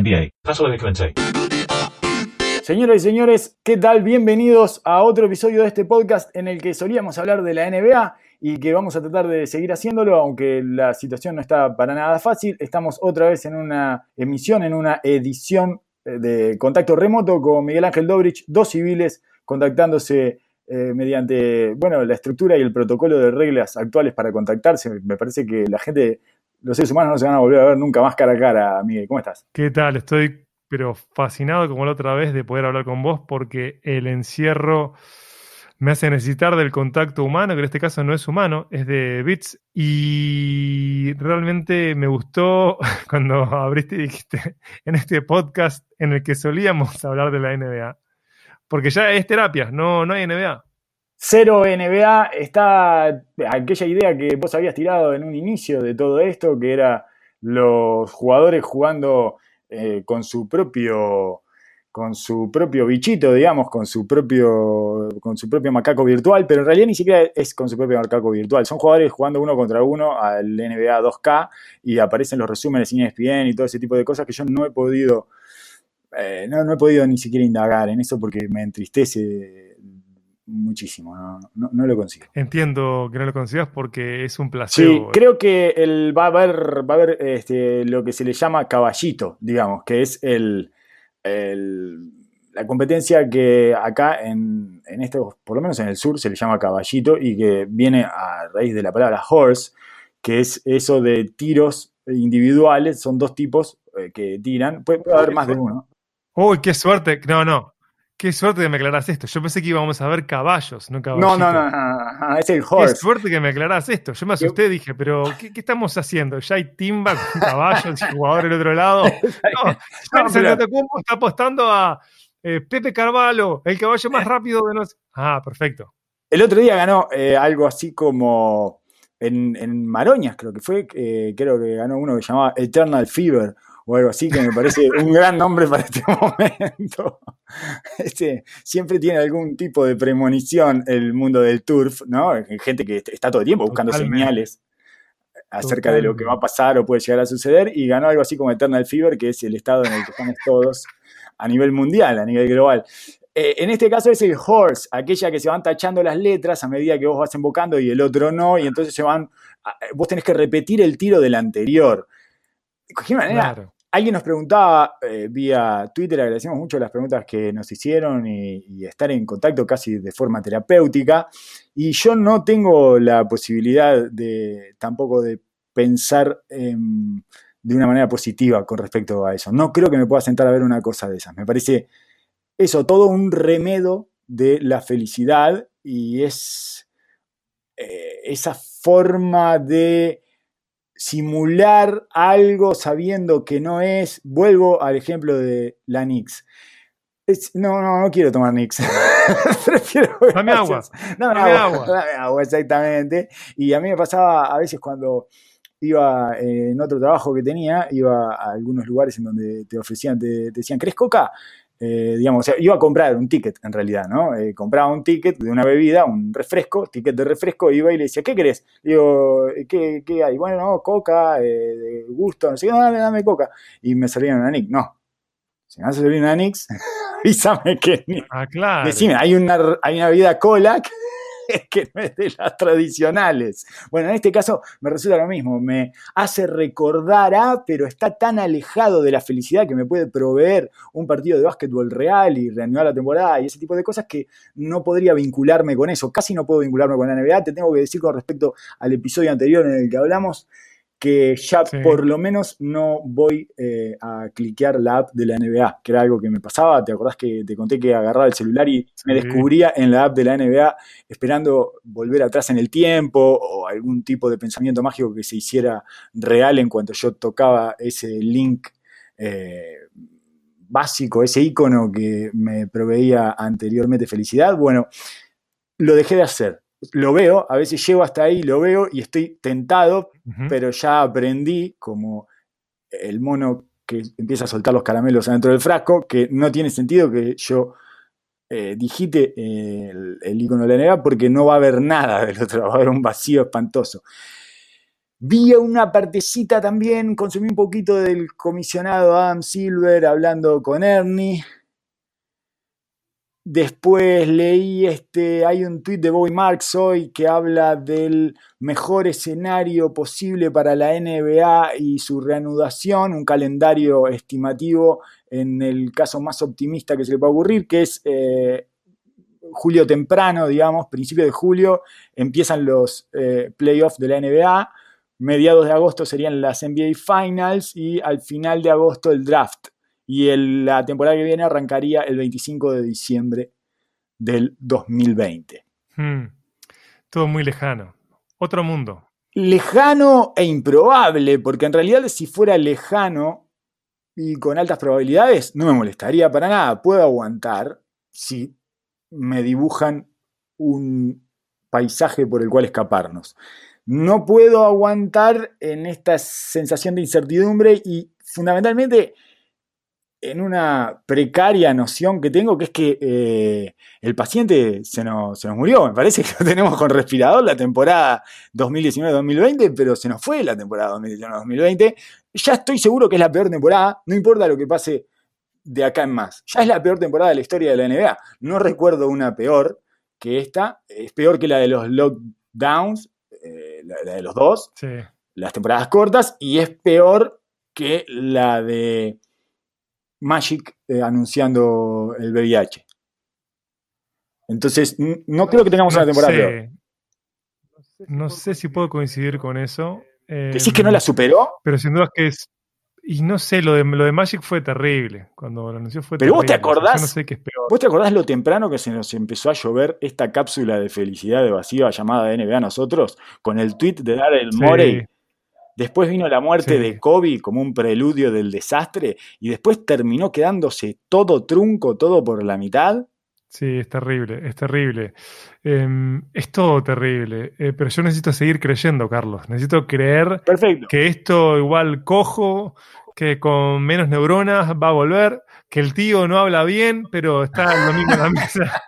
NBA. Paso a Clemente. Señoras y señores, ¿qué tal? Bienvenidos a otro episodio de este podcast en el que solíamos hablar de la NBA y que vamos a tratar de seguir haciéndolo, aunque la situación no está para nada fácil. Estamos otra vez en una emisión, en una edición eh, de contacto remoto con Miguel Ángel Dobrich, dos civiles contactándose eh, mediante bueno, la estructura y el protocolo de reglas actuales para contactarse. Me parece que la gente, los seres humanos no se van a volver a ver nunca más cara a cara. Miguel, ¿cómo estás? ¿Qué tal? Estoy pero fascinado como la otra vez de poder hablar con vos porque el encierro me hace necesitar del contacto humano, que en este caso no es humano, es de bits. Y realmente me gustó cuando abriste y dijiste en este podcast en el que solíamos hablar de la NBA. Porque ya es terapia, no, no hay NBA. Cero NBA está aquella idea que vos habías tirado en un inicio de todo esto, que era los jugadores jugando eh, con su propio con su propio bichito, digamos, con su propio con su propio macaco virtual, pero en realidad ni siquiera es con su propio macaco virtual. Son jugadores jugando uno contra uno al NBA 2K y aparecen los resúmenes en ESPN y todo ese tipo de cosas que yo no he podido eh, no, no, he podido ni siquiera indagar en eso porque me entristece muchísimo, no, lo consigo. Entiendo que no lo consigas porque es un placer. Sí, creo que el, va a haber, va a haber este, lo que se le llama caballito, digamos, que es el, la competencia que acá en, en esto, por lo menos en el sur, se le llama caballito y que viene a raíz de la palabra horse, que es eso de tiros individuales, son dos tipos eh, que tiran, puede haber más de uno. Uy, qué suerte. No, no. Qué suerte que me aclaras esto. Yo pensé que íbamos a ver caballos, no caballos. No, no, no, es el horse. Qué suerte que me aclaras esto. Yo me asusté y dije, pero ¿qué, estamos haciendo? ¿Ya hay timba con caballos y jugador del otro lado? No, no pero... está apostando a eh, Pepe Carvalho, el caballo más rápido de los. Ah, perfecto. El otro día ganó eh, algo así como en, en, Maroñas, creo que fue. Eh, creo que ganó uno que llamaba Eternal Fever o algo así, que me parece un gran nombre para este momento. Este, siempre tiene algún tipo de premonición el mundo del turf, ¿no? Gente que está todo el tiempo buscando señales acerca de lo que va a pasar o puede llegar a suceder, y ganó algo así como Eternal Fever, que es el estado en el que estamos todos a nivel mundial, a nivel global. Eh, en este caso es el horse, aquella que se van tachando las letras a medida que vos vas invocando y el otro no, y entonces se van, vos tenés que repetir el tiro del anterior. De cualquier manera, Alguien nos preguntaba eh, vía Twitter, agradecemos mucho las preguntas que nos hicieron y, estar en contacto casi de forma terapéutica. Y yo no tengo la posibilidad de tampoco de pensar de una manera positiva con respecto a eso. No creo que me pueda sentar a ver una cosa de esas. Me parece eso, todo un remedo de la felicidad y es eh, esa forma de simular algo sabiendo que no es. Vuelvo al ejemplo de la Nix. no, no, no quiero tomar Nix. Prefiero. Dame agua. Dame, agua. Dame agua, exactamente. Y a mí me pasaba a veces cuando iba en otro trabajo que tenía, iba a algunos lugares en donde te ofrecían, te, te decían, ¿crees coca? Eh, digamos, iba a comprar un ticket en realidad, ¿no? Eh, compraba un ticket de una bebida, un refresco, ticket de refresco, iba y le decía, ¿qué querés? Digo, ¿qué, qué hay? Bueno, no, coca, eh, de gusto, no sé qué, dame, dame coca. Y me salían una Nick, no. Si me vas a salir una Nix, avísame que. Ah, claro. Decime, hay una, hay una bebida cola que no es de las tradicionales. Bueno, en este caso me resulta lo mismo, me hace recordar a, pero está tan alejado de la felicidad que me puede proveer un partido de básquetbol real y reanudar la temporada y ese tipo de cosas que no podría vincularme con eso. Casi no puedo vincularme con la NBA. Te tengo que decir con respecto al episodio anterior en el que hablamos que ya por lo menos no voy eh, a cliquear la app de la NBA, que era algo que me pasaba. ¿Te acordás que te conté que agarraba el celular y me descubría en la app de la NBA esperando volver atrás en el tiempo o algún tipo de pensamiento mágico que se hiciera real en cuanto yo tocaba ese link eh, básico, ese icono que me proveía anteriormente felicidad? Bueno, lo dejé de hacer lo veo, a veces llego hasta ahí, lo veo y estoy tentado, pero ya aprendí como el mono que empieza a soltar los caramelos adentro del frasco, que no tiene sentido que yo eh, digite el, icono de la NBA porque no va a haber nada del otro, va a haber un vacío espantoso. Vi una partecita también, consumí un poquito del comisionado Adam Silver hablando con Ernie. Después leí este, hay un tweet de Bobby Marks hoy que habla del mejor escenario posible para la NBA y su reanudación, un calendario estimativo en el caso más optimista que se le puede ocurrir, que es eh, julio temprano, digamos, principio de julio, empiezan los eh, playoffs de la NBA, mediados de agosto serían las NBA Finals y al final de agosto el draft. Y la temporada que viene arrancaría el 25 de diciembre del 2020. Hmm. Todo muy lejano. Otro mundo. Lejano e improbable, porque en realidad si fuera lejano y con altas probabilidades, no me molestaría para nada. Puedo aguantar si me dibujan un paisaje por el cual escaparnos. No puedo aguantar en esta sensación de incertidumbre y fundamentalmente en una precaria noción que tengo, que es que eh, el paciente se nos, se nos, murió. Me parece que lo tenemos con respirador la temporada 2019-2020, pero se nos fue la temporada 2019-2020. Ya estoy seguro que es la peor temporada, no importa lo que pase de acá en más. Ya es la peor temporada de la historia de la NBA. No recuerdo una peor que esta. Es peor que la de los lockdowns, eh, la, de los dos, las temporadas cortas, y es peor que la de Magic eh, anunciando el VIH. Entonces, no creo que tengamos una temporada peor. No sé si puedo coincidir con eso. ¿Decís que no la superó? Pero sin duda es que es, y no sé, lo de, lo de Magic fue terrible. Cuando lo anunció fue Pero vos te acordás. no sé qué es peor. ¿Vos te acordás lo temprano que se nos empezó a llover esta cápsula de felicidad evasiva llamada NBA a nosotros? Con el tweet de Daryl el Morey. Después vino la muerte de Kobe como un preludio del desastre. Y después terminó quedándose todo trunco, todo por la mitad. Sí, es terrible, es terrible. Em, es todo terrible. Eh, pero yo necesito seguir creyendo, Carlos. Necesito creer que esto igual cojo, que con menos neuronas va a volver, que el tío no habla bien, pero está el domingo en la mesa.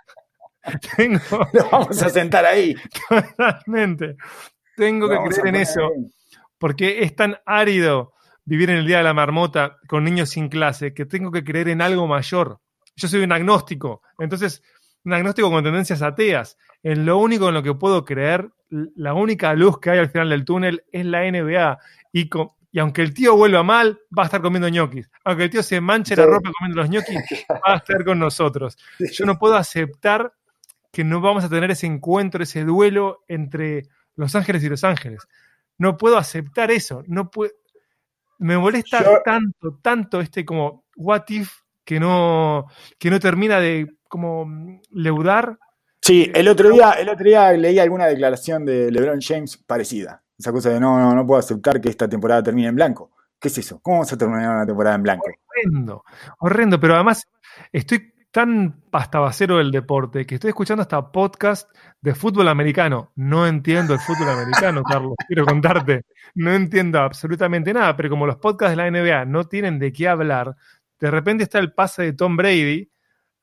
Tengo. Lo vamos a sentar ahí. Totalmente. Tengo que creer en eso. Porque es tan árido vivir en el día de la marmota con niños sin clase que tengo que creer en algo mayor yo soy un agnóstico, entonces un agnóstico con tendencias ateas. En lo único en lo que puedo creer, la única luz que hay al final del túnel es la NBA. Y, y aunque el tío vuelva mal, va a estar comiendo ñoquis. Aunque el tío se manche la ropa comiendo los ñoquis, va a estar con nosotros. Yo no puedo aceptar que no vamos a tener ese encuentro, ese duelo entre Los Ángeles y Los Ángeles. No puedo aceptar eso. No puedo, me molesta tanto, tanto este como what if que no, que no termina de como leudar. Sí, el otro día, el otro día leí alguna declaración de LeBron James parecida. Esa cosa de no, no, no puedo aceptar que esta temporada termine en blanco. ¿Qué es eso? ¿Cómo vamos a terminar una temporada en blanco? Horrendo, horrendo, pero además estoy tan pastabacero del deporte que estoy escuchando hasta podcast de fútbol americano. No entiendo el fútbol americano, Carlos, quiero contarte. No entiendo absolutamente nada, pero como los podcasts de la NBA no tienen de qué hablar, de repente está el pase de Tom Brady,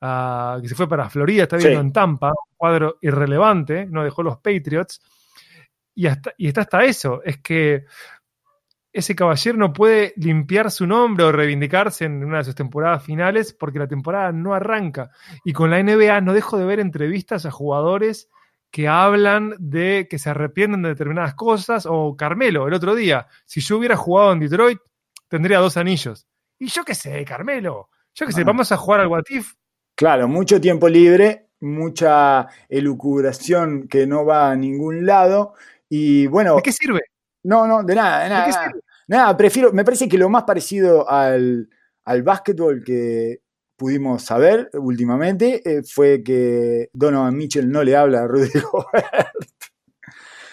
ah, que se fue para Florida, está viendo en Tampa, un cuadro irrelevante, no dejó los Patriots. Y, hasta, y está hasta eso, es que ese caballero no puede limpiar su nombre o reivindicarse en una de sus temporadas finales porque la temporada no arranca. Y con la NBA no dejo de ver entrevistas a jugadores que hablan de que se arrepienten de determinadas cosas, o Carmelo, el otro día, si yo hubiera jugado en Detroit, tendría dos anillos. Y yo qué sé, Carmelo, yo qué sé, ah. vamos a jugar al Watif. Claro, mucho tiempo libre, mucha elucubración que no va a ningún lado. Y bueno. ¿De qué sirve? No, no, de nada, de nada. nada. prefiero, me parece que lo más parecido al, al básquetbol que pudimos saber últimamente eh, fue que Donovan Mitchell no le habla a Rudy Gobert.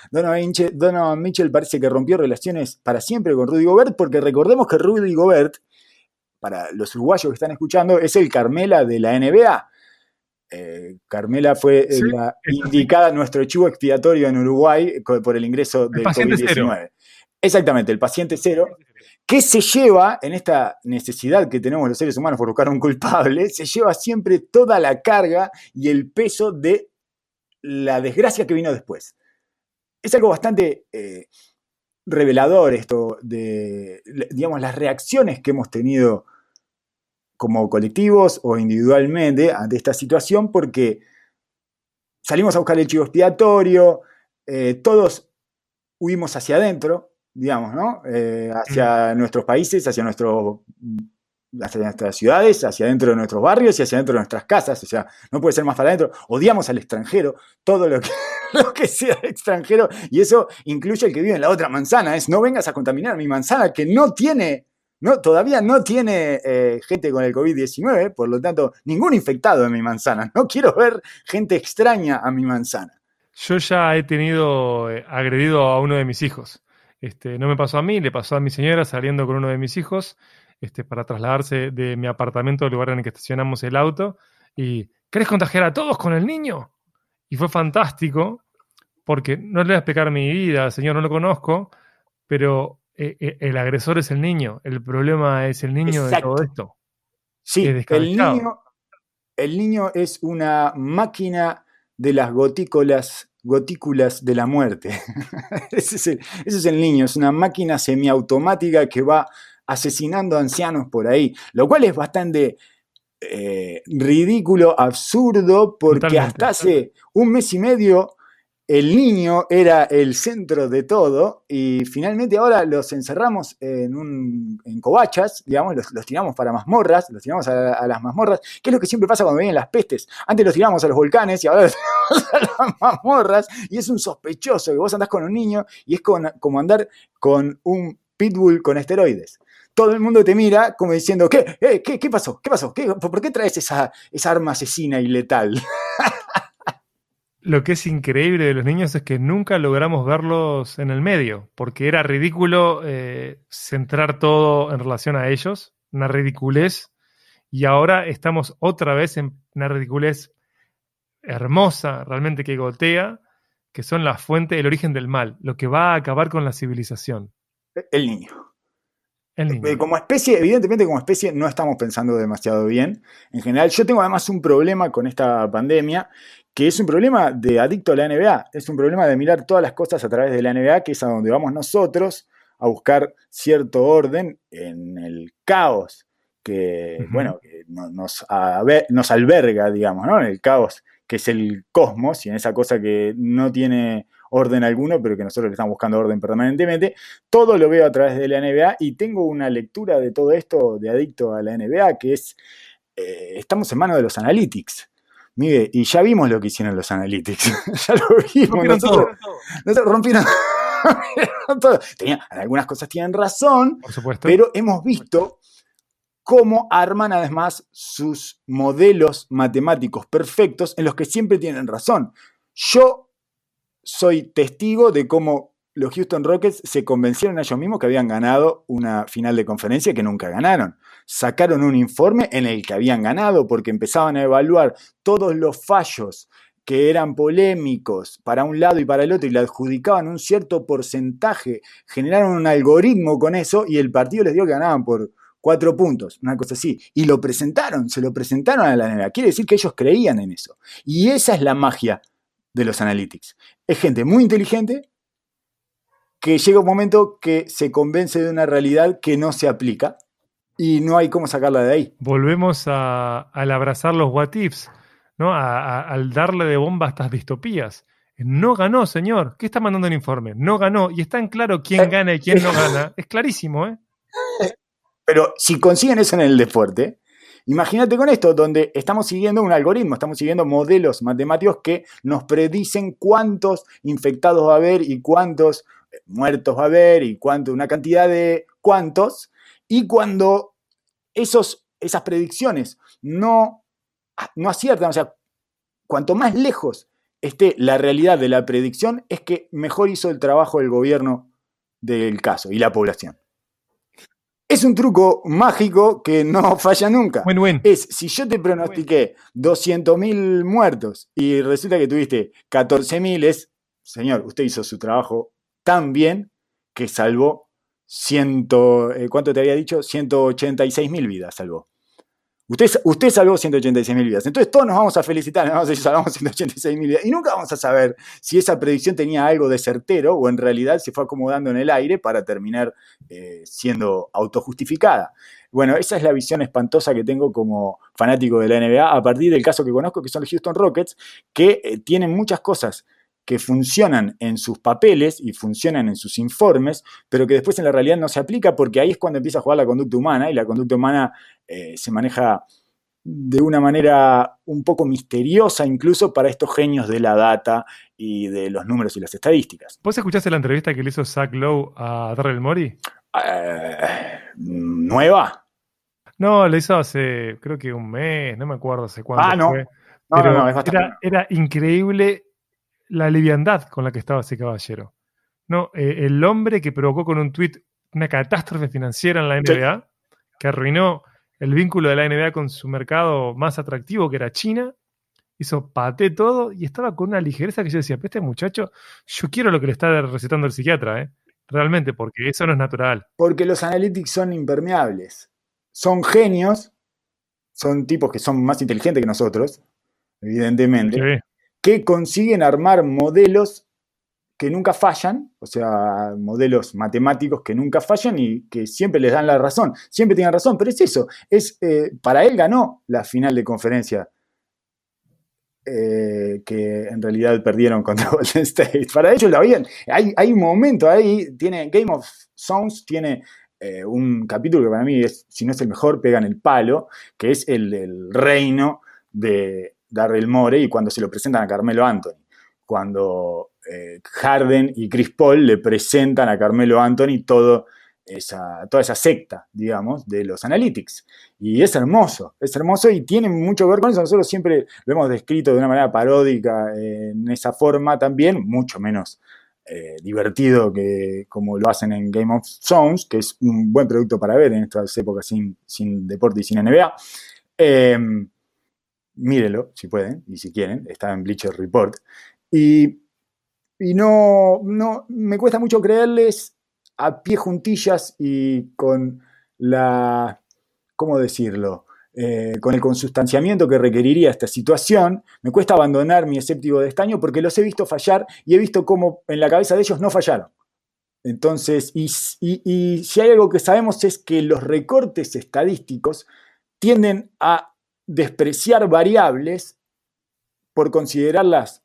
Donovan Donovan Mitchell parece que rompió relaciones para siempre con Rudy Gobert, porque recordemos que Rudy Gobert para los uruguayos que están escuchando, es el Carmela de la NBA. Eh, Carmela fue eh, la indicada, nuestro chivo expiatorio en Uruguay por el ingreso del COVID-19. Exactamente, el paciente cero, que se lleva, en esta necesidad que tenemos los seres humanos por buscar un culpable, se lleva siempre toda la carga y el peso de la desgracia que vino después. Es algo bastante eh, revelador esto de, digamos, las reacciones que hemos tenido como colectivos o individualmente ante esta situación, porque salimos a buscar el chivo expiatorio, eh, todos huimos hacia adentro, digamos, ¿no? Eh, hacia nuestros países, hacia, nuestro, hacia nuestras ciudades, hacia adentro de nuestros barrios y hacia adentro de nuestras casas. O sea, no puede ser más para adentro. Odiamos al extranjero, todo lo que, lo que sea extranjero, y eso incluye el que vive en la otra manzana. Es no vengas a contaminar mi manzana que no tiene no, todavía no tiene eh, gente con el COVID-19, por lo tanto, ningún infectado en mi manzana. No quiero ver gente extraña a mi manzana. Yo ya he tenido eh, agredido a uno de mis hijos. Este, no me pasó a mí, le pasó a mi señora saliendo con uno de mis hijos este, para trasladarse de mi apartamento al lugar en el que estacionamos el auto. Y, ¿querés contagiar a todos con el niño? Y fue fantástico, porque no le voy a explicar mi vida, señor, no lo conozco, pero eh, eh, el agresor es el niño, el problema es el niño de todo esto. Sí, el niño, el niño es una máquina de las gotículas, gotículas de la muerte. ese, es el, ese, es el, niño, es una máquina semiautomática que va asesinando ancianos por ahí, lo cual es bastante eh, ridículo, absurdo, porque hasta hace un mes y medio el niño era el centro de todo y finalmente ahora los encerramos en, un, en covachas, digamos, los, tiramos para mazmorras, los tiramos a, las mazmorras, que es lo que siempre pasa cuando vienen las pestes. Antes los tiramos a los volcanes y ahora los tiramos a las mazmorras y es un sospechoso que vos andás con un niño y es como andar con un pitbull con esteroides todo el mundo te mira como diciendo, ¿qué? Eh, ¿Qué, qué pasó? ¿Qué pasó? ¿Por qué traes esa, esa arma asesina y letal? Lo que es increíble de los niños es que nunca logramos verlos en el medio, porque era ridículo eh, centrar todo en relación a ellos, una ridiculez, y ahora estamos otra vez en una ridiculez hermosa, realmente que gotea, que son la fuente, el origen del mal, lo que va a acabar con la civilización. El niño. Eh, como especie, evidentemente como especie no estamos pensando demasiado bien. En general, yo tengo además un problema con esta pandemia, que es un problema de adicto a la NBA. Es un problema de mirar todas las cosas a través de la NBA, que es a donde vamos nosotros a buscar cierto orden en el caos que, bueno, nos, nos alberga, digamos, ¿no? En el caos que es el cosmos y en esa cosa que no tiene orden alguno, pero que nosotros le estamos buscando orden permanentemente. Todo lo veo a través de la NBA y tengo una lectura de todo esto de adicto a la NBA que es, eh, estamos en manos de los analytics. Mire, y ya vimos lo que hicieron los analytics. ya lo vimos. Nosotros, rompieron, todo. algunas cosas tienen razón, pero hemos visto cómo arman además sus modelos matemáticos perfectos en los que siempre tienen razón. Yo soy testigo de cómo los Houston Rockets se convencieron a ellos mismos que habían ganado una final de conferencia que nunca ganaron. Sacaron un informe en el que habían ganado porque empezaban a evaluar todos los fallos que eran polémicos para un lado y para el otro y le adjudicaban un cierto porcentaje, generaron un algoritmo con eso y el partido les dio que ganaban por cuatro puntos, una cosa así. Y lo presentaron, se lo presentaron a la NBA. Quiere decir que ellos creían en eso. Y esa es la magia de los analytics. Es gente muy inteligente que llega un momento que se convence de una realidad que no se aplica y no hay cómo sacarla de ahí. Volvemos a, al abrazar los what ifs, ¿no? al darle de bomba a estas distopías. No ganó, señor. ¿Qué está mandando el informe? No ganó. Y está en claro quién eh, gana y quién no gana. Es clarísimo, ¿eh? Pero si consiguen eso en el deporte, Imagínate con esto, donde estamos siguiendo un algoritmo, estamos siguiendo modelos matemáticos que nos predicen cuántos infectados va a haber y cuántos eh, muertos va a haber y cuánto, una cantidad de cuántos. Y cuando esos, esas predicciones no, no aciertan, o sea, cuanto más lejos esté la realidad de la predicción, es que mejor hizo el trabajo el gobierno del caso y la población. Es un truco mágico que no falla nunca. Es, si yo te pronostiqué 200.000 muertos y resulta que tuviste 14.000, es, señor, usted hizo su trabajo tan bien que salvó 100, eh, ¿cuánto te había dicho? 186.000 vidas salvó. Usted, usted salvó 186 mil vidas. Entonces todos nos vamos a felicitar, nos vamos a decir, salvamos 186 mil vidas. Y nunca vamos a saber si esa predicción tenía algo de certero o en realidad se fue acomodando en el aire para terminar eh, siendo autojustificada. Bueno, esa es la visión espantosa que tengo como fanático de la NBA a partir del caso que conozco, que son los Houston Rockets, que eh, tienen muchas cosas que funcionan en sus papeles y funcionan en sus informes, pero que después en la realidad no se aplica porque ahí es cuando empieza a jugar la conducta humana y la conducta humana eh, se maneja de una manera un poco misteriosa incluso para estos genios de la data y de los números y las estadísticas. ¿Vos escuchaste la entrevista que le hizo Zach Lowe a Darrell Mori? Eh, ¿Nueva? No, le hizo hace creo que un mes, no me acuerdo hace cuánto. Ah, no. Fue. No, Pero no, no, es bastante. era, era increíble la liviandad con la que estaba ese caballero. No, Eh, el hombre que provocó con un tuit una catástrofe financiera en la Sí. NBA, que arruinó el vínculo de la NBA con su mercado más atractivo, que era China, hizo paté todo y estaba con una ligereza que yo decía, pero este muchacho, yo quiero lo que le está recetando el psiquiatra, ¿eh? Realmente, porque eso no es natural. Porque los analytics son impermeables. Son genios, son tipos que son más inteligentes que nosotros, evidentemente, Sí. Que consiguen armar modelos que nunca fallan, o sea, modelos matemáticos que nunca fallan y que siempre les dan la razón, siempre tienen razón, pero es eso, es, eh, para él ganó la final de conferencia eh, que en realidad perdieron contra Golden State. Para ellos lo habían. Hay, un momento ahí, tiene Game of Songs, tiene eh, un capítulo que para mí es, si no es el mejor, pega en el palo, que es el del reino de Darrell More y cuando se lo presentan a Carmelo Anthony. Cuando eh, Harden y Chris Paul le presentan a Carmelo Anthony todo esa, toda esa secta, digamos, de los analytics. Y es hermoso, es hermoso y tiene mucho que ver con eso. Nosotros siempre lo hemos descrito de una manera paródica en esa forma también, mucho menos eh, divertido que como lo hacen en Game of Thrones, que es un buen producto para ver en estas épocas sin, sin deporte y sin NBA. Eh, mírenlo si pueden y si quieren, está en Bleacher Report. Y, y no, no, me cuesta mucho creerles a pie juntillas y con la, ¿cómo decirlo? Eh, con el consustanciamiento que requeriría esta situación, me cuesta abandonar mi escéptico de estaño porque los he visto fallar y he visto cómo en la cabeza de ellos no fallaron. Entonces, y, y si hay algo que sabemos es que los recortes estadísticos tienden a despreciar variables por considerarlas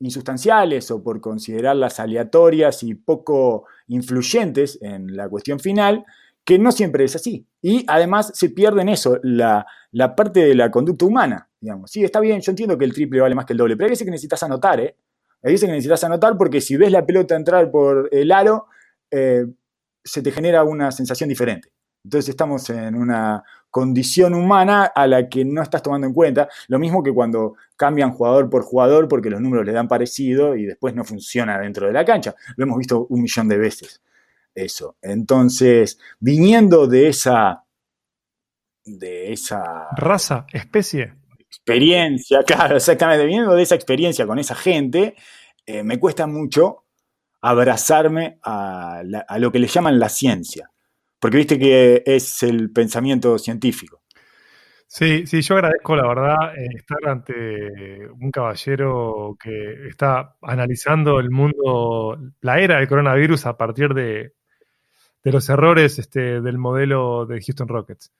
insustanciales o por considerarlas aleatorias y poco influyentes en la cuestión final, que no siempre es así. Y además se pierde en eso, la, la parte de la conducta humana, digamos. Sí, está bien, yo entiendo que el triple vale más que el doble, pero hay veces que necesitas anotar, ¿eh? Hay veces que necesitas anotar porque si ves la pelota entrar por el aro, eh, se te genera una sensación diferente. Entonces estamos en una condición humana a la que no estás tomando en cuenta. Lo mismo que cuando cambian jugador por jugador porque los números le dan parecido y después no funciona dentro de la cancha. Lo hemos visto un millón de veces. Eso. Entonces, viniendo de esa. de esa. Raza, especie. experiencia, claro, exactamente, viniendo de esa experiencia con esa gente, eh, me cuesta mucho abrazarme a, la, a lo que le llaman la ciencia. Porque viste que es el pensamiento científico. Sí, sí, yo agradezco la verdad eh, estar ante un caballero que está analizando el mundo, la era del coronavirus a partir de, de los errores este, del modelo de Houston Rockets.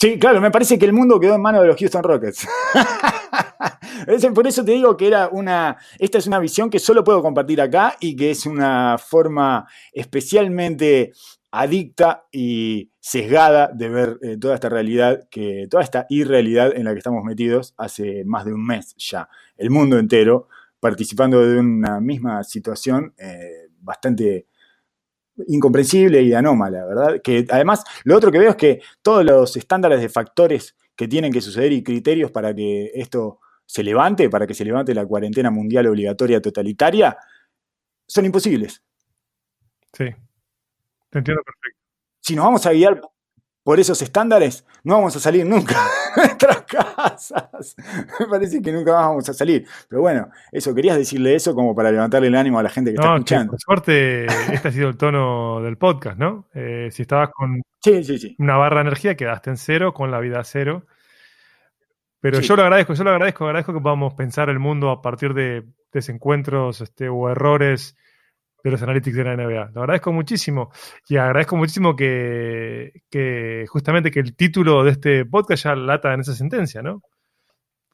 Sí, claro, me parece que el mundo quedó en manos de los Houston Rockets. Por eso te digo que era una. Esta es una visión que solo puedo compartir acá y que es una forma especialmente adicta y sesgada de ver eh, toda esta realidad, que, toda esta irrealidad en la que estamos metidos hace más de un mes ya. El mundo entero participando de una misma situación eh, bastante incomprensible y anómala, ¿verdad? Que además, lo otro que veo es que todos los estándares de factores que tienen que suceder y criterios para que esto se levante, para que se levante la cuarentena mundial obligatoria totalitaria, son imposibles. Sí, te entiendo perfecto. Si nos vamos a guiar por esos estándares, no vamos a salir nunca de nuestras casas. Me parece que nunca más vamos a salir. Pero bueno, eso, querías decirle eso como para levantarle el ánimo a la gente que está No, escuchando. por suerte, este ha sido el tono del podcast, ¿no? Eh, si estabas con Sí, sí, sí. una barra de energía, quedaste en cero, con la vida a cero. Pero yo lo agradezco, yo lo agradezco, agradezco que podamos pensar el mundo a partir de desencuentros este, o errores de los analytics de la NBA. Lo agradezco muchísimo. Y agradezco muchísimo que, que justamente que el título de este podcast ya lata en esa sentencia, ¿no?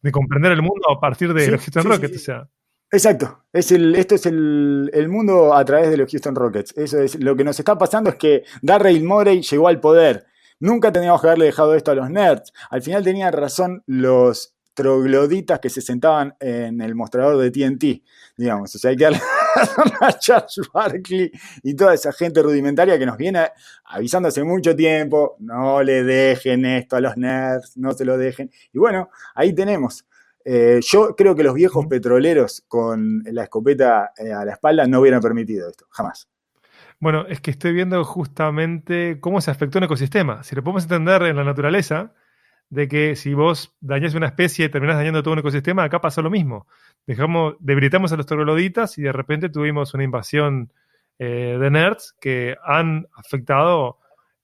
De comprender el mundo a partir de Sí, los Houston sí, Rockets. sí. O sea, Exacto. Es el, esto es el, el mundo a través de los Houston Rockets. Eso es lo que nos está pasando es que Darryl Morey llegó al poder. Nunca teníamos que haberle dejado esto a los nerds. Al final tenían razón los trogloditas que se sentaban en el mostrador de TNT, digamos. O sea, hay que darle a Charles Barkley y toda esa gente rudimentaria que nos viene avisando hace mucho tiempo. No le dejen esto a los nerds, no se lo dejen. Y bueno, ahí tenemos. Eh, yo creo que los viejos petroleros con la escopeta eh, a la espalda no hubieran permitido esto, jamás. Bueno, es que estoy viendo justamente cómo se afectó un ecosistema. Si lo podemos entender en la naturaleza, de que si vos dañás una especie y terminás dañando todo un ecosistema, acá pasó lo mismo. Dejamos, debilitamos a los trogloditas y de repente tuvimos una invasión eh, de nerds que han afectado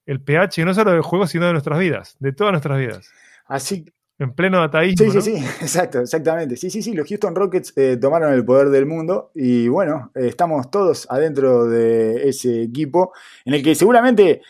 el pH no solo del juego, sino de nuestras vidas, de todas nuestras vidas. Así En pleno dataísmo. Sí, sí, ¿no? sí, exacto, exactamente. Sí, sí, sí, los Houston Rockets eh, tomaron el poder del mundo y bueno, eh, estamos todos adentro de ese equipo en el que seguramente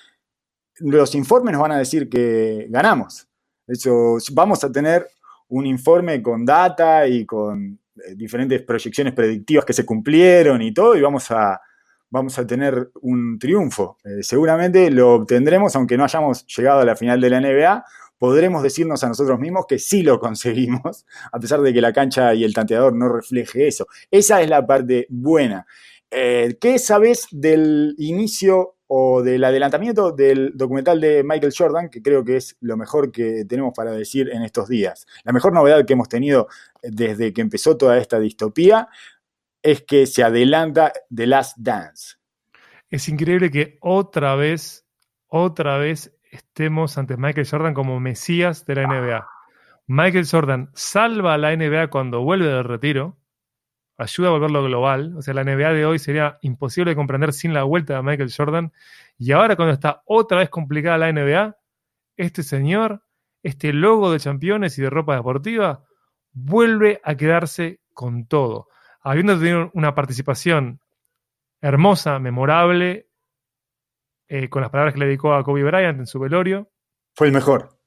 los informes nos van a decir que ganamos. De hecho, vamos a tener un informe con data y con eh, diferentes proyecciones predictivas que se cumplieron y todo y vamos a, vamos a tener un triunfo. Eh, seguramente lo obtendremos aunque no hayamos llegado a la final de la NBA podremos decirnos a nosotros mismos que sí lo conseguimos, a pesar de que la cancha y el tanteador no refleje eso. Esa es la parte buena. Eh, ¿Qué sabes del inicio o del adelantamiento del documental de Michael Jordan, que creo que es lo mejor que tenemos para decir en estos días? La mejor novedad que hemos tenido desde que empezó toda esta distopía es que se adelanta The Last Dance. Es increíble que otra vez, otra vez estemos ante Michael Jordan como Mesías de la NBA. Michael Jordan salva a la NBA cuando vuelve del retiro, ayuda a volverlo global. O sea, la NBA de hoy sería imposible de comprender sin la vuelta de Michael Jordan. Y ahora cuando está otra vez complicada la NBA, este señor, este logo de campeones y de ropa deportiva, vuelve a quedarse con todo. Habiendo tenido una participación hermosa, memorable, eh, con las palabras que le dedicó a Kobe Bryant en su velorio. Fue el mejor.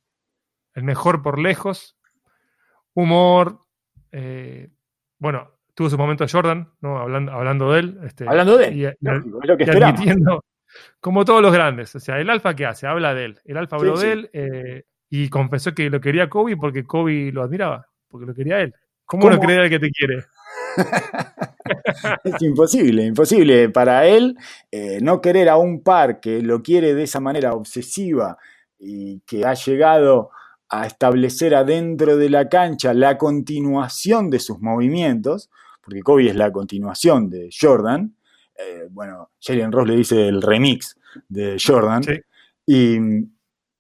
El mejor por lejos. Humor. Eh, bueno, tuvo su momento Jordan, ¿no? Hablando, hablando de él. Este, Hablando de él. Y, lógico, es lo que y admitiendo, como todos los grandes. O sea, el Alfa que hace, habla de él. El Alfa habló Sí, de sí. él eh, y confesó que lo quería Kobe porque Kobe lo admiraba, porque lo quería él. ¿Cómo, ¿Cómo? no creer al que te quiere? Es imposible, imposible para él eh, no querer a un par que lo quiere de esa manera obsesiva y que ha llegado a establecer adentro de la cancha la continuación de sus movimientos, porque Kobe es la continuación de Jordan. eh, bueno, Jalen Ross le dice el remix de Jordan. Sí. Y,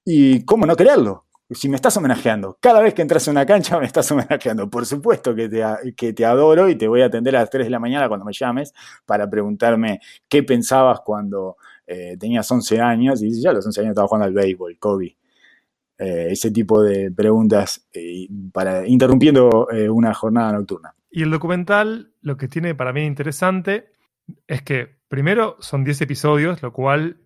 y cómo no quererlo. Si me estás homenajeando, cada vez que entras a una cancha me estás homenajeando. Por supuesto que te, que te adoro y te voy a atender a las 3 de la mañana cuando me llames para preguntarme qué pensabas cuando eh, tenías 11 años. Y dices, ya a los 11 años estaba jugando al béisbol, Kobe. Eh, ese tipo de preguntas eh, para, interrumpiendo eh, una jornada nocturna. Y el documental, lo que tiene para mí interesante es que, primero, son 10 episodios, lo cual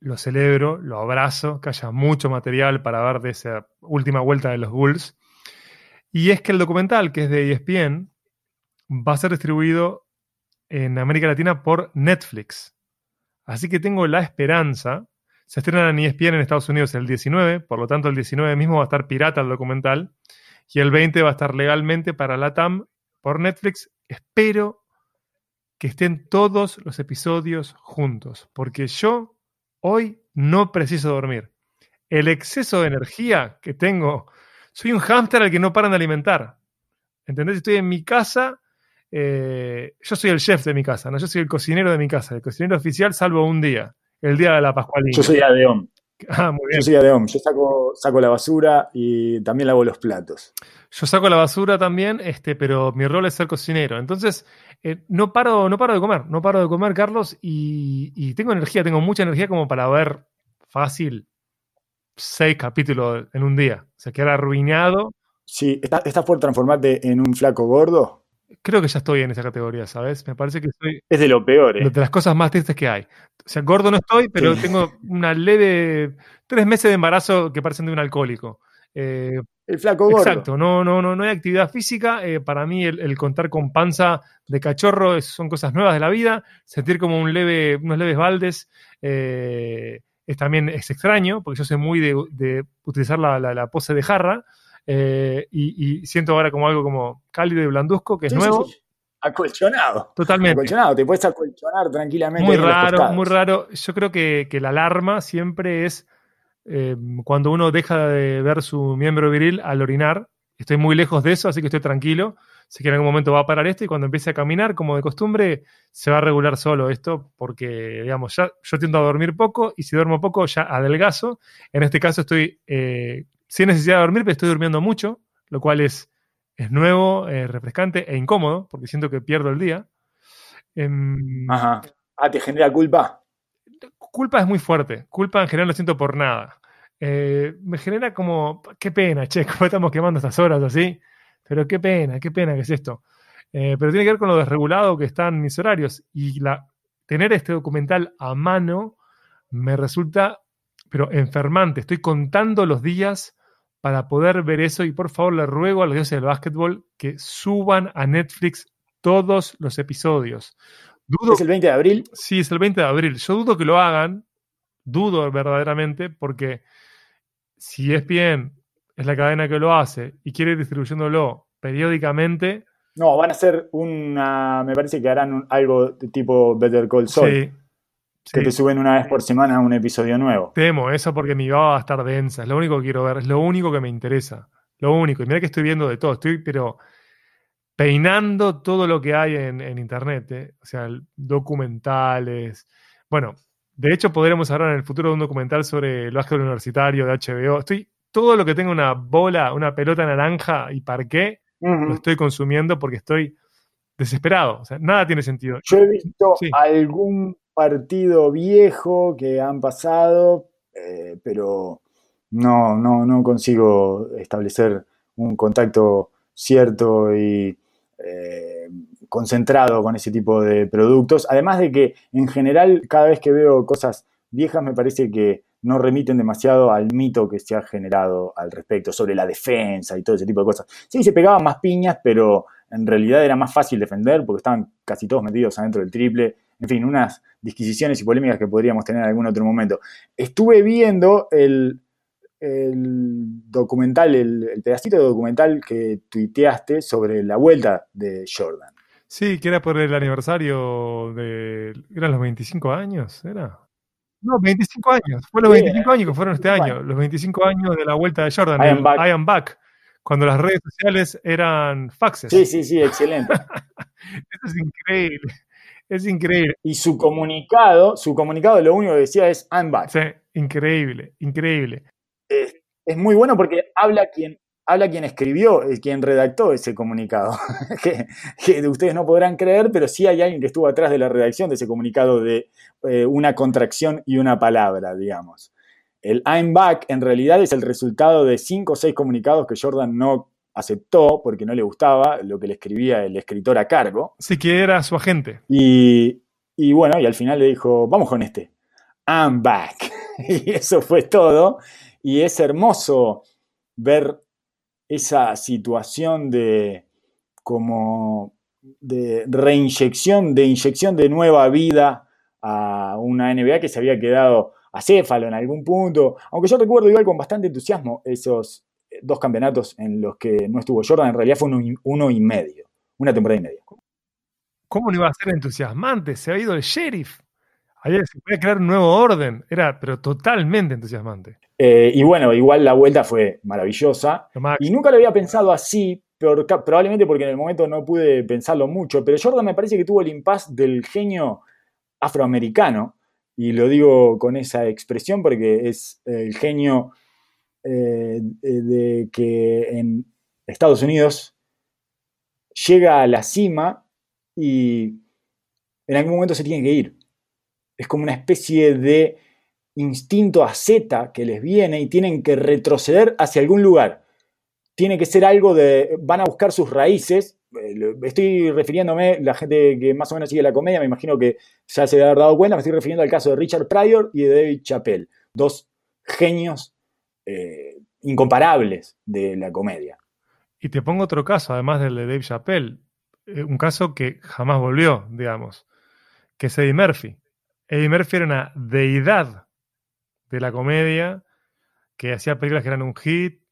lo celebro, lo abrazo, que haya mucho material para ver de esa última vuelta de los Bulls. Y es que el documental, que es de ESPN, va a ser distribuido en América Latina por Netflix. Así que tengo la esperanza. Se estrena en ESPN en Estados Unidos el 19, por lo tanto el 19 mismo va a estar pirata el documental. Y el 20 va a estar legalmente para la TAM por Netflix. Espero que estén todos los episodios juntos, porque yo hoy no preciso dormir. El exceso de energía que tengo, soy un hámster al que no paran de alimentar. ¿Entendés? Estoy en mi casa, eh, yo soy el chef de mi casa, ¿no? Yo soy el cocinero de mi casa, el cocinero oficial salvo un día, el día de la Pascualina. Yo soy Adeón. Ah, muy bien. Yo soy Adeón. Yo saco, saco la basura y también lavo los platos. Yo saco la basura también, este, pero mi rol es ser cocinero. Entonces, eh, no, paro, no paro de comer, no paro de comer, Carlos, y, y tengo energía, tengo mucha energía como para ver fácil seis capítulos en un día. O sea, quedar arruinado Sí, ¿estás por transformarte en un flaco gordo? Creo que ya estoy en esa categoría, ¿sabes? Me parece que soy. Es de lo peor, ¿eh? De las cosas más tristes que hay. O sea, gordo no estoy, pero tengo una leve. Tres meses de embarazo que parecen de un alcohólico. Eh, el flaco gordo. Exacto, no, no, no, no hay actividad física. Eh, para mí, el, contar con panza de cachorro son cosas nuevas de la vida. Sentir como un leve, unos leves baldes eh, es también es extraño, porque yo soy muy de, utilizar la, pose de jarra. Y, siento ahora como algo como cálido y blanduzco, que es nuevo. Acolchonado. Totalmente. Acolchonado, te puedes acolchonar tranquilamente. Muy raro, muy raro. Yo creo que, que la alarma siempre es Em, cuando uno deja de ver su miembro viril al orinar. Estoy muy lejos de eso, así que estoy tranquilo. Sé que en algún momento va a parar esto y cuando empiece a caminar, como de costumbre, se va a regular solo esto, porque, digamos, ya yo tiendo a dormir poco y si duermo poco ya adelgazo. En este caso estoy eh, sin necesidad de dormir, pero estoy durmiendo mucho, lo cual es, es nuevo, eh, refrescante e incómodo, porque siento que pierdo el día. Em, Ajá. Ah, ¿te genera culpa? culpa es muy fuerte. Culpa en general no siento por nada. Eh, me genera como, qué pena, che, cómo estamos quemando estas horas así. Pero qué pena, qué pena que es esto. Eh, pero tiene que ver con lo desregulado que están mis horarios. Y la, tener este documental a mano me resulta, pero enfermante. Estoy contando los días para poder ver eso. Y por favor, le ruego a los dioses del básquetbol que suban a Netflix todos los episodios. ¿Es el 20 de abril? Sí, es el 20 de abril. Yo dudo que lo hagan, dudo verdaderamente, porque si es bien, es la cadena que lo hace y quiere ir distribuyéndolo periódicamente. No, van a hacer una. Me parece que harán algo de tipo Better Call Saul. Sí. Que te suben una vez por semana un episodio nuevo. Temo eso porque mi baba va a estar densa. Es lo único que quiero ver. Es lo único que me interesa. Lo único. Y mira que estoy viendo de todo. Estoy, pero peinando todo lo que hay en, Internet, ¿eh? o sea, documentales. Bueno, de hecho podremos hablar en el futuro de un documental sobre el básquet universitario de HBO. Estoy, todo lo que tenga una bola, una pelota naranja y parqué, lo estoy consumiendo porque estoy desesperado. O sea, nada tiene sentido. Yo he visto algún partido viejo que han pasado, eh, pero no, no, no consigo establecer un contacto cierto y eh, concentrado con ese tipo de productos. Además de que en general cada vez que veo cosas viejas me parece que no remiten demasiado al mito que se ha generado al respecto, sobre la defensa y todo ese tipo de cosas. Sí, se pegaban más piñas, pero en realidad era más fácil defender porque estaban casi todos metidos adentro del triple. En fin, unas disquisiciones y polémicas que podríamos tener en algún otro momento. Estuve viendo el el documental, el, pedacito de documental que tuiteaste sobre la vuelta de Jordan. Sí, que era por el aniversario de. ¿Eran los 25 años? ¿Era? No, 25 años. Fue los 25 años que fueron este año. Los 25 años de la vuelta de Jordan. I am, back. Cuando las redes sociales eran faxes. Sí, sí, sí, excelente. Eso es increíble. Es increíble. Y su comunicado, su comunicado lo único que decía es I'm back. Sí, increíble, increíble es muy bueno porque habla quien, habla quien escribió, quien redactó ese comunicado, que, ustedes no podrán creer, pero sí hay alguien que estuvo atrás de la redacción de ese comunicado de eh, una contracción y una palabra, digamos. El I'm back en realidad es el resultado de cinco o seis comunicados que Jordan no aceptó porque no le gustaba lo que le escribía el escritor a cargo. Sí, que era su agente. Y, y bueno, y al final le dijo, vamos con este. I'm back. y eso fue todo y es hermoso ver esa situación de como de reinyección, de inyección de nueva vida a una NBA que se había quedado acéfalo en algún punto. Aunque yo recuerdo igual con bastante entusiasmo esos dos campeonatos en los que no estuvo Jordan, en realidad fue uno, y medio, una temporada y media. ¿Cómo no iba a ser entusiasmante? Se ha ido el sheriff. Ayer se puede crear un nuevo orden. Era, pero totalmente entusiasmante. Eh, y bueno, igual la vuelta fue maravillosa. Y nunca lo había pensado así, probablemente porque en el momento no pude pensarlo mucho, pero Jordan me parece que tuvo el impas del genio afroamericano, y lo digo con esa expresión porque es el genio eh, de que en Estados Unidos llega a la cima y en algún momento se tiene que ir. Es como una especie de instinto a Z que les viene y tienen que retroceder hacia algún lugar. tiene que ser algo de, van a buscar sus raíces. Eh, estoy refiriéndome, la gente que más o menos sigue la comedia, me imagino que ya se debe haber dado cuenta, me estoy refiriendo al caso de Richard Pryor y de David Chappelle, dos genios eh, incomparables de la comedia. Y te pongo otro caso, además del de Dave Chappelle, eh, un caso que jamás volvió, digamos, que es Eddie Murphy. Eddie Murphy era una deidad de la comedia, que hacía películas que eran un hit,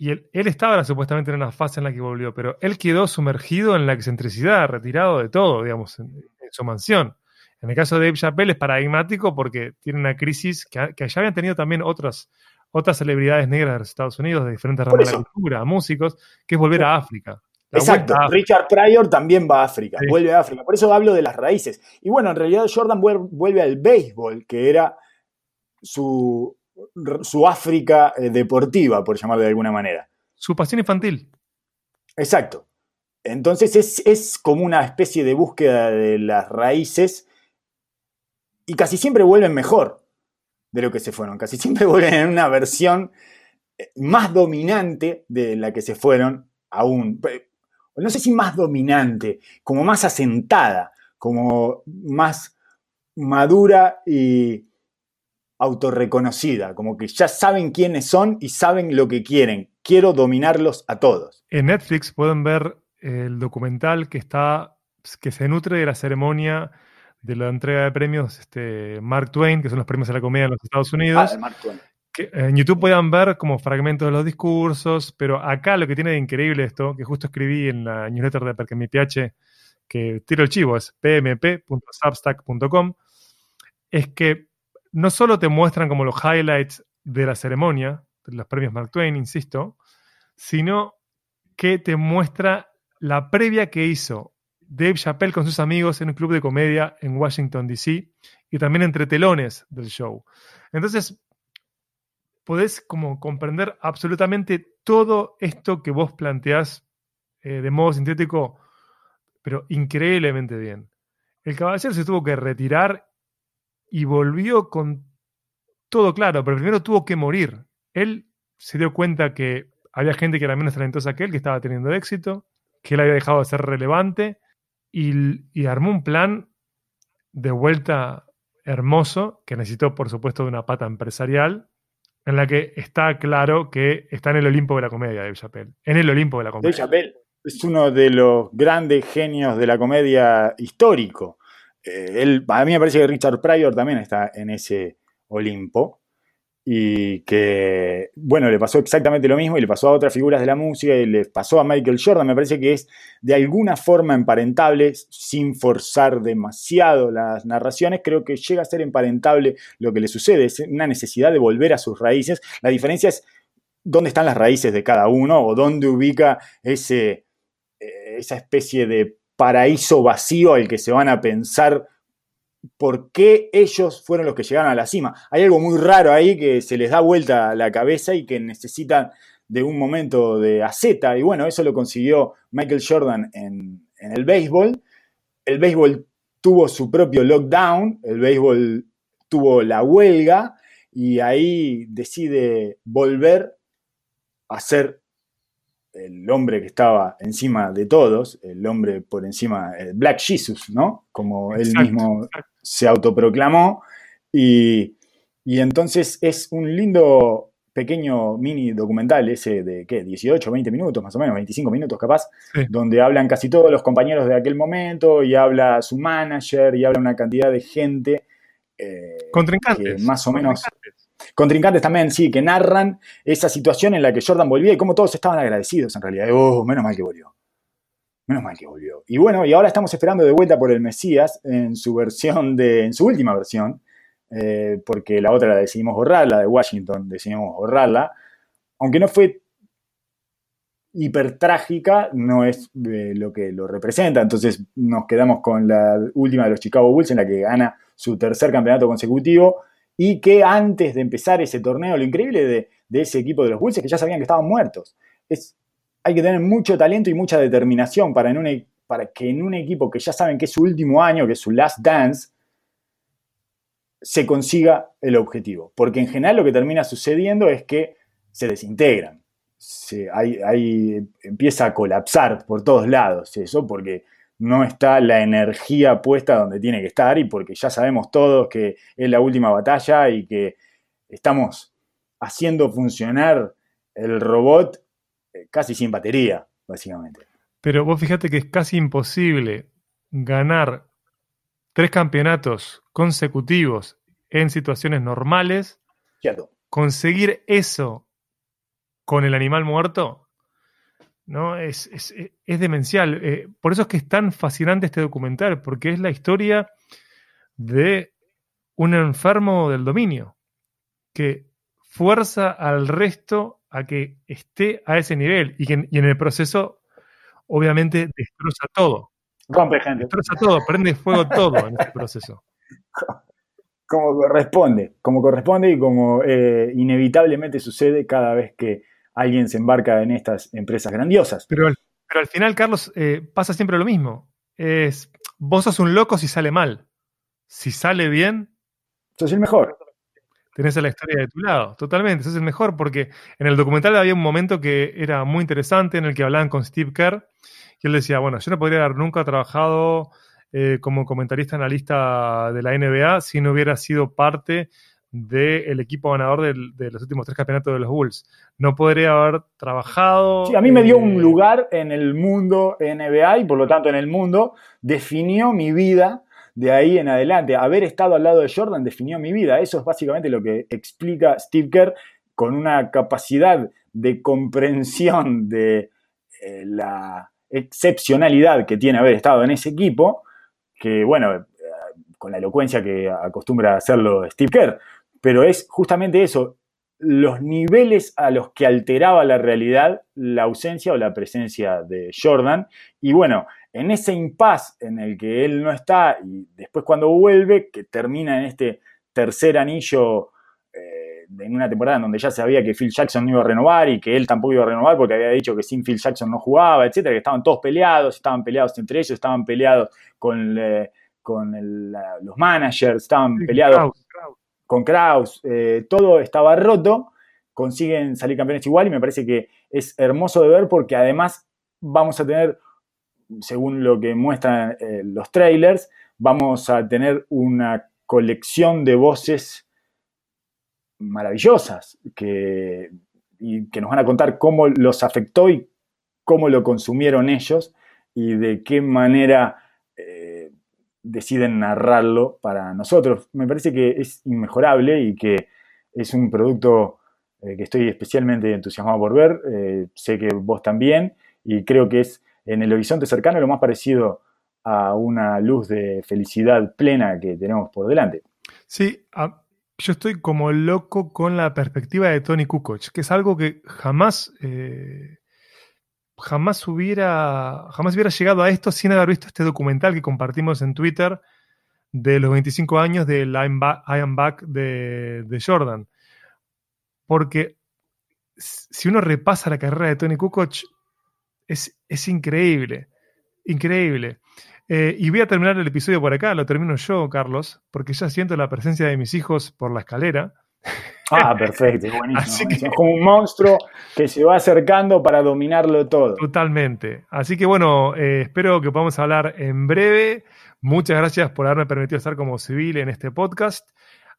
y él, estaba supuestamente en una fase en la que volvió, pero él quedó sumergido en la excentricidad, retirado de todo, digamos, en, su mansión. En el caso de Dave Chappelle es paradigmático porque tiene una crisis que, que ya habían tenido también otras, otras celebridades negras de los Estados Unidos, de diferentes ramas de la cultura, músicos, que es volver a África. Exacto, Richard Pryor también va a África, vuelve a África. Por eso hablo de las raíces. Y bueno, en realidad Jordan vuelve al béisbol, que era su, su África eh, deportiva, por llamarlo de alguna manera. Su pasión infantil. Exacto. Entonces es, es, como una especie de búsqueda de las raíces y casi siempre vuelven mejor de lo que se fueron. Casi siempre vuelven en una versión eh, más dominante de la que se fueron aún. No sé si más dominante, como más asentada, como más madura y autorreconocida, como que ya saben quiénes son y saben lo que quieren. Quiero dominarlos a todos. En Netflix pueden ver el documental que está que se nutre de la ceremonia de la entrega de premios este, Mark Twain, que son los premios a la comedia en los Estados Unidos. Ah, Mark Twain. Que en YouTube puedan ver como fragmentos de los discursos, pero acá lo que tiene de increíble esto, que justo escribí en la newsletter de Perque mi PH, que tiro el chivo, es pmp.substack.com, es que no solo te muestran como los highlights de la ceremonia, de los premios Mark Twain, insisto, sino que te muestra la previa que hizo Dave Chappelle con sus amigos en un club de comedia en Washington, D.C. y también entre telones del show. Entonces, podés como comprender absolutamente todo esto que vos planteás eh, de modo sintético, pero increíblemente bien. El caballero se tuvo que retirar y volvió con todo claro, pero primero tuvo que morir. Él se dio cuenta que había gente que era menos talentosa que él, que estaba teniendo éxito, que él había dejado de ser relevante y, armó un plan de vuelta hermoso que necesitó, por supuesto, de una pata empresarial en la que está claro que está en el Olimpo de la comedia, Dave Chappelle. En el Olimpo de la comedia. Dave Chappelle es uno de los grandes genios de la comedia histórico. Eh, él, a mí me parece que Richard Pryor también está en ese Olimpo y que, bueno, le pasó exactamente lo mismo y le pasó a otras figuras de la música y le pasó a Michael Jordan, me parece que es de alguna forma emparentable, sin forzar demasiado las narraciones, creo que llega a ser emparentable lo que le sucede, es una necesidad de volver a sus raíces, la diferencia es dónde están las raíces de cada uno o dónde ubica ese, eh, esa especie de paraíso vacío al que se van a pensar por qué ellos fueron los que llegaron a la cima. Hay algo muy raro ahí que se les da vuelta la cabeza y que necesitan de un momento de aceta. Y bueno, eso lo consiguió Michael Jordan en, en el béisbol. El béisbol tuvo su propio lockdown, el béisbol tuvo la huelga y ahí decide volver a ser el hombre que estaba encima de todos, el hombre por encima, el Black Jesus, ¿no? Como él mismo se autoproclamó. Y, entonces es un lindo pequeño mini documental ese de, ¿qué? 18, 20 minutos, más o menos, 25 minutos capaz, donde hablan casi todos los compañeros de aquel momento y habla su manager y habla una cantidad de gente. Eh, Contrincantes. más o menos contrincantes también, sí, que narran esa situación en la que Jordan volvía y cómo todos estaban agradecidos en realidad. Oh, menos mal que volvió. Menos mal que volvió. Y bueno, y ahora estamos esperando de vuelta por el Mesías en su versión de, en su última versión, eh, porque la otra la decidimos borrar, la de Washington decidimos borrarla, aunque no fue hiper trágica, no es lo que lo representa, entonces nos quedamos con la última de los Chicago Bulls en la que gana su tercer campeonato consecutivo y que antes de empezar ese torneo, lo increíble de, ese equipo de los Bulls es que ya sabían que estaban muertos. Es, hay que tener mucho talento y mucha determinación para, en para que en un equipo que ya saben que es su último año, que es su last dance, se consiga el objetivo. Porque en general lo que termina sucediendo es que se desintegran. se, empieza a colapsar por todos lados eso, porque no está la energía puesta donde tiene que estar y porque ya sabemos todos que es la última batalla y que estamos haciendo funcionar el robot eh, casi sin batería, básicamente. Pero vos fíjate que es casi imposible ganar tres campeonatos consecutivos en situaciones normales. Cierto. Conseguir eso con el animal muerto, ¿no? Es, demencial. Eh, por eso es que es tan fascinante este documental, porque es la historia de un enfermo del dominio que fuerza al resto a que esté a ese nivel y que en el proceso obviamente destroza todo. Rompe gente. Destroza todo, prende fuego todo en este proceso. Como corresponde, como corresponde y como eh, inevitablemente sucede cada vez que alguien se embarca en estas empresas grandiosas. Pero, pero al final, Carlos, eh, pasa siempre lo mismo. Es, vos sos un loco si sale mal. Si sale bien... Sos el mejor tenés a la historia de tu lado. Totalmente, sos el mejor, porque en el documental había un momento que era muy interesante en el que hablaban con Steve Kerr y él decía, bueno, yo no podría haber nunca trabajado eh, como comentarista analista de la NBA si no hubiera sido parte del equipo ganador de los últimos tres campeonatos de los Bulls. No podría haber trabajado. Sí, a mí me dio un eh, lugar en el mundo NBA y por lo tanto en el mundo definió mi vida de ahí en adelante. Haber estado al lado de Jordan definió mi vida. Eso es básicamente lo que explica Steve Kerr con una capacidad de comprensión de eh, la excepcionalidad que tiene haber estado en ese equipo, que bueno, eh, con la elocuencia que acostumbra hacerlo Steve Kerr, pero es justamente eso, los niveles a los que alteraba la realidad la ausencia o la presencia de Jordan. Y bueno, en ese impas en el que él no está y después cuando vuelve, que termina en este tercer anillo eh, en una temporada en donde ya sabía que Phil Jackson no iba a renovar y que él tampoco iba a renovar porque había dicho que sin Phil Jackson no jugaba, etcétera, que estaban todos peleados, estaban peleados entre ellos, estaban peleados con, eh, con los managers, estaban peleados con Kraus, eh, todo estaba roto, consiguen salir campeones igual y me parece que es hermoso de ver porque además vamos a tener según lo que muestran eh, los trailers, vamos a tener una colección de voces maravillosas que, y que nos van a contar cómo los afectó y cómo lo consumieron ellos y de qué manera deciden narrarlo para nosotros. Me parece que es inmejorable y que es un producto eh, que estoy especialmente entusiasmado por ver. sé que vos también y creo que es en el horizonte cercano lo más parecido a una luz de felicidad plena que tenemos por delante. Sí, yo estoy como loco con la perspectiva de Tony Kukoc, que es algo que jamás, eh, jamás hubiera, jamás hubiera llegado a esto sin haber visto este documental que compartimos en Twitter de los 25 años del I Am Back, de, Jordan. Porque si uno repasa la carrera de Tony Kukoc, es, increíble, increíble. Eh, y voy a terminar el episodio por acá, lo termino yo, Carlos, porque ya siento la presencia de mis hijos por la escalera. Ah, perfecto, buenísimo. Es como un monstruo que se va acercando para dominarlo todo. Totalmente. Así que bueno, eh, espero que podamos hablar en breve. Muchas gracias por haberme permitido estar como civil en este podcast.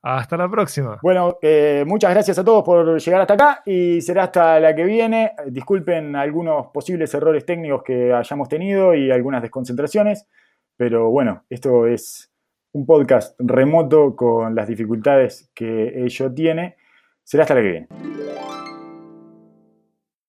Hasta la próxima. Bueno, eh, muchas gracias a todos por llegar hasta acá y será hasta la que viene. Disculpen algunos posibles errores técnicos que hayamos tenido y algunas desconcentraciones, pero bueno, esto es un podcast remoto con las dificultades que ello tiene. Será hasta la que.